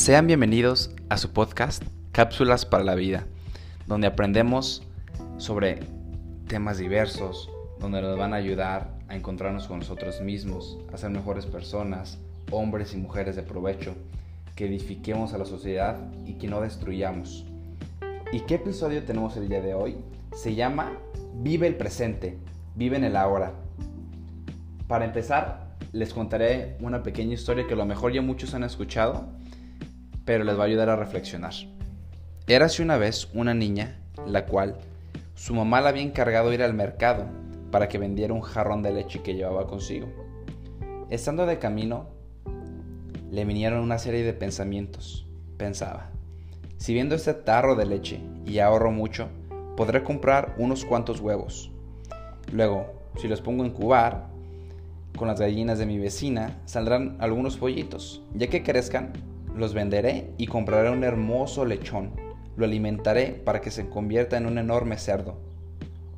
Sean bienvenidos a su podcast Cápsulas para la Vida, donde aprendemos sobre temas diversos, donde nos van a ayudar a encontrarnos con nosotros mismos, a ser mejores personas, hombres y mujeres de provecho, que edifiquemos a la sociedad y que no destruyamos. ¿Y qué episodio tenemos el día de hoy? Se llama Vive el presente, vive en el ahora. Para empezar, les contaré una pequeña historia que a lo mejor ya muchos han escuchado, pero les va a ayudar a reflexionar. Érase una vez una niña, la cual su mamá la había encargado ir al mercado para que vendiera un jarrón de leche que llevaba consigo. Estando de camino, le vinieron una serie de pensamientos. Pensaba, si viendo este tarro de leche y ahorro mucho, podré comprar unos cuantos huevos. Luego, si los pongo a incubar, con las gallinas de mi vecina saldrán algunos pollitos. Ya que crezcan, los venderé y compraré un hermoso lechón. Lo alimentaré para que se convierta en un enorme cerdo.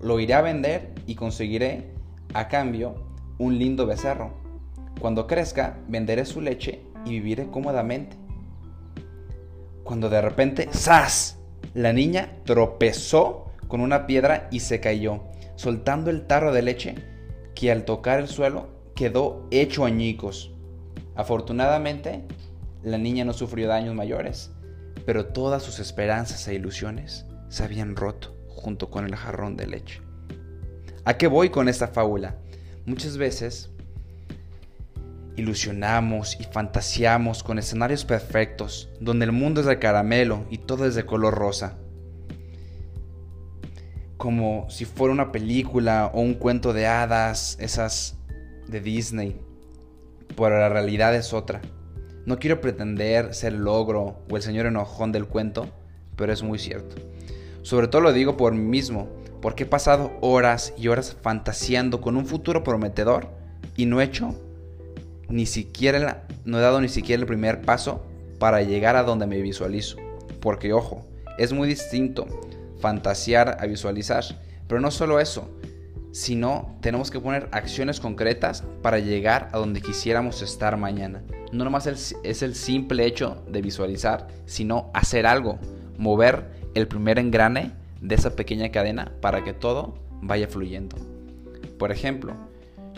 Lo iré a vender y conseguiré, a cambio, un lindo becerro. Cuando crezca, venderé su leche y viviré cómodamente. Cuando de repente, ¡zas! La niña tropezó con una piedra y se cayó, soltando el tarro de leche que al tocar el suelo quedó hecho añicos. Afortunadamente, la niña no sufrió daños mayores, pero todas sus esperanzas e ilusiones se habían roto junto con el jarrón de leche. ¿A qué voy con esta fábula? Muchas veces ilusionamos y fantaseamos con escenarios perfectos, donde el mundo es de caramelo y todo es de color rosa. Como si fuera una película o un cuento de hadas, esas de Disney. Pero la realidad es otra. No quiero pretender ser el logro o el señor enojón del cuento, pero es muy cierto. Sobre todo lo digo por mí mismo, porque he pasado horas y horas fantaseando con un futuro prometedor y no he hecho ni siquiera, no he dado ni siquiera el primer paso para llegar a donde me visualizo. Porque ojo, es muy distinto fantasear a visualizar. Pero no solo eso, sino tenemos que poner acciones concretas para llegar a donde quisiéramos estar mañana. No nomás es el simple hecho de visualizar, sino hacer algo, mover el primer engrane de esa pequeña cadena para que todo vaya fluyendo. Por ejemplo,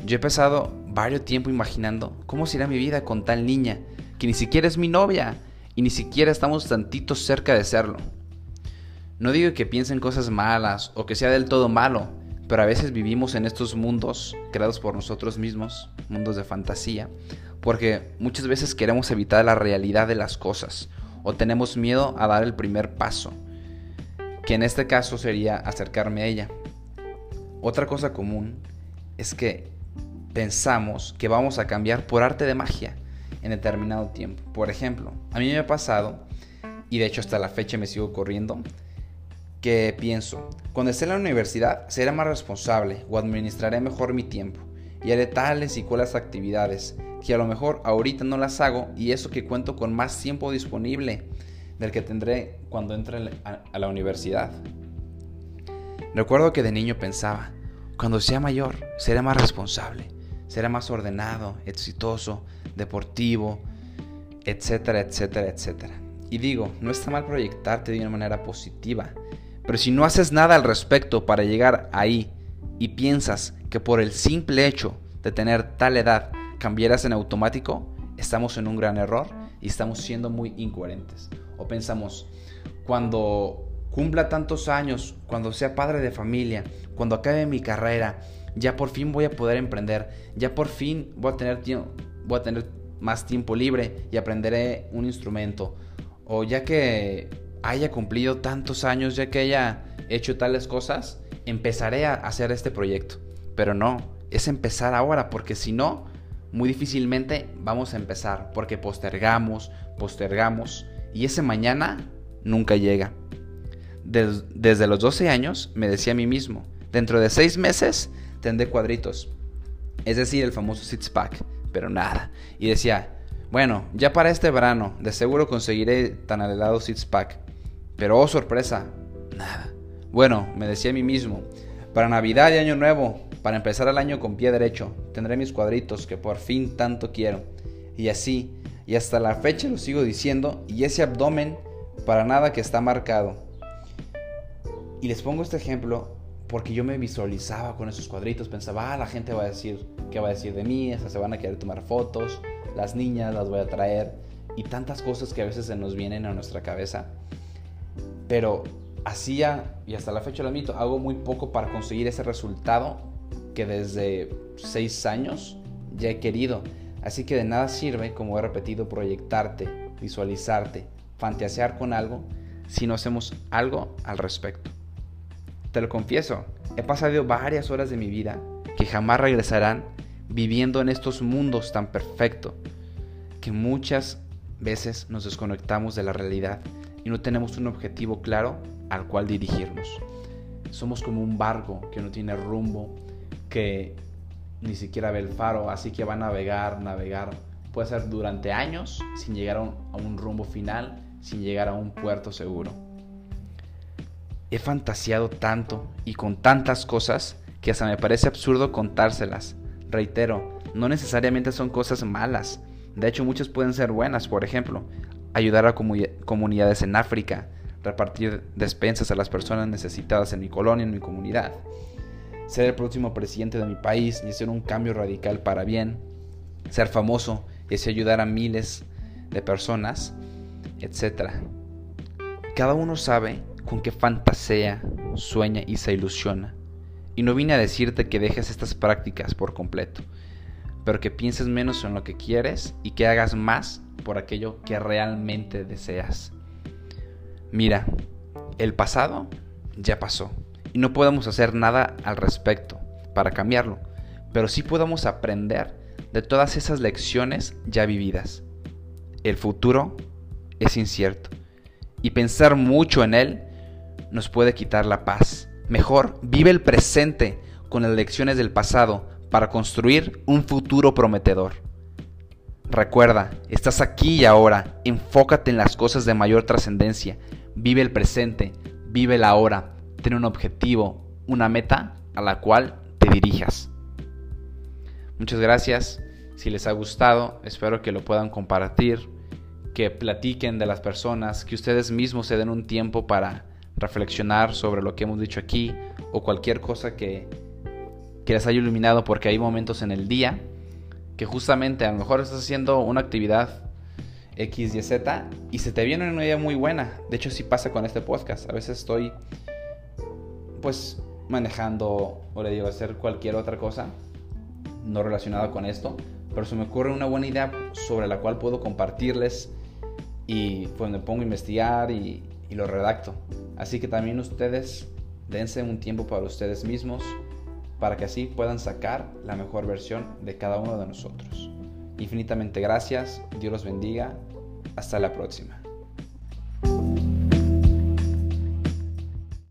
yo he pasado varios tiempo imaginando cómo será mi vida con tal niña, que ni siquiera es mi novia y ni siquiera estamos tantitos cerca de serlo. No digo que piensen cosas malas o que sea del todo malo, pero a veces vivimos en estos mundos creados por nosotros mismos, mundos de fantasía, porque muchas veces queremos evitar la realidad de las cosas o tenemos miedo a dar el primer paso, que en este caso sería acercarme a ella. Otra cosa común es que pensamos que vamos a cambiar por arte de magia en determinado tiempo. Por ejemplo, a mí me ha pasado, y de hecho hasta la fecha me sigo corriendo, que pienso, cuando esté en la universidad seré más responsable o administraré mejor mi tiempo y haré tales y cuales actividades que a lo mejor ahorita no las hago y eso que cuento con más tiempo disponible del que tendré cuando entre a la universidad. Recuerdo que de niño pensaba, cuando sea mayor seré más responsable, será más ordenado, exitoso, deportivo, etcétera, etcétera, etcétera. Y digo, no está mal proyectarte de una manera positiva, pero si no haces nada al respecto para llegar ahí y piensas que por el simple hecho de tener tal edad cambiarás en automático, estamos en un gran error y estamos siendo muy incoherentes. O pensamos, cuando cumpla tantos años, cuando sea padre de familia, cuando acabe mi carrera, ya por fin voy a poder emprender, ya por fin voy a tener, voy a tener más tiempo libre y aprenderé un instrumento. O ya que haya cumplido tantos años, ya que haya hecho tales cosas, empezaré a hacer este proyecto. Pero no, es empezar ahora, porque si no, muy difícilmente vamos a empezar, porque postergamos, postergamos, y ese mañana nunca llega. desde los 12 años me decía a mí mismo, dentro de 6 meses tendré cuadritos. Es decir, el famoso six pack, pero nada. Y decía, bueno, ya para este verano, de seguro conseguiré tan anhelado six pack. Pero oh sorpresa, nada. Bueno, me decía a mí mismo, para Navidad y Año Nuevo, para empezar el año con pie derecho, tendré mis cuadritos que por fin tanto quiero. Y así, Y hasta la fecha lo sigo diciendo y ese abdomen para nada que está marcado. Y les pongo este ejemplo porque yo me visualizaba con esos cuadritos, pensaba, ah, la gente va a decir, ¿qué va a decir de mí? se van a querer tomar fotos, las niñas las voy a traer y tantas cosas que a veces se nos vienen a nuestra cabeza. Pero hacía, y hasta la fecha lo admito, hago muy poco para conseguir ese resultado que desde seis años ya he querido. Así que de nada sirve, como he repetido, proyectarte, visualizarte, fantasear con algo si no hacemos algo al respecto. Te lo confieso, he pasado varias horas de mi vida que jamás regresarán viviendo en estos mundos tan perfectos que muchas veces nos desconectamos de la realidad y no tenemos un objetivo claro al cual dirigirnos. Somos como un barco que no tiene rumbo, que ni siquiera ve el faro, así que va a navegar, navegar. Puede ser durante años sin llegar a un, rumbo final, sin llegar a un puerto seguro. He fantaseado tanto y con tantas cosas que hasta me parece absurdo contárselas. Reitero, no necesariamente son cosas malas. De hecho, muchas pueden ser buenas. Por ejemplo, ayudar a comunidades en África, repartir despensas a las personas necesitadas en mi colonia, en mi comunidad, ser el próximo presidente de mi país y hacer un cambio radical para bien, ser famoso y así ayudar a miles de personas, etc. Cada uno sabe con qué fantasea, sueña y se ilusiona. Y no vine a decirte que dejes estas prácticas por completo, pero que pienses menos en lo que quieres y que hagas más por aquello que realmente deseas. Mira, el pasado ya pasó y no podemos hacer nada al respecto para cambiarlo, pero sí podemos aprender de todas esas lecciones ya vividas. El futuro es incierto y pensar mucho en él nos puede quitar la paz. Mejor vive el presente con las lecciones del pasado para construir un futuro prometedor. Recuerda, estás aquí y ahora, enfócate en las cosas de mayor trascendencia, vive el presente, vive la hora, ten un objetivo, una meta a la cual te dirijas. Muchas gracias, si les ha gustado, espero que lo puedan compartir, que platiquen de las personas, que ustedes mismos se den un tiempo para reflexionar sobre lo que hemos dicho aquí o cualquier cosa que que les haya iluminado porque hay momentos en el día que justamente a lo mejor estás haciendo una actividad X, Y, Z y se te viene una idea muy buena. De hecho, sí pasa con este podcast. A veces estoy pues manejando o le digo hacer cualquier otra cosa no relacionada con esto, pero se me ocurre una buena idea sobre la cual puedo compartirles y pues me pongo a investigar y, y lo redacto. Así que también ustedes dense un tiempo para ustedes mismos para que así puedan sacar la mejor versión de cada uno de nosotros. Infinitamente gracias, Dios los bendiga, hasta la próxima.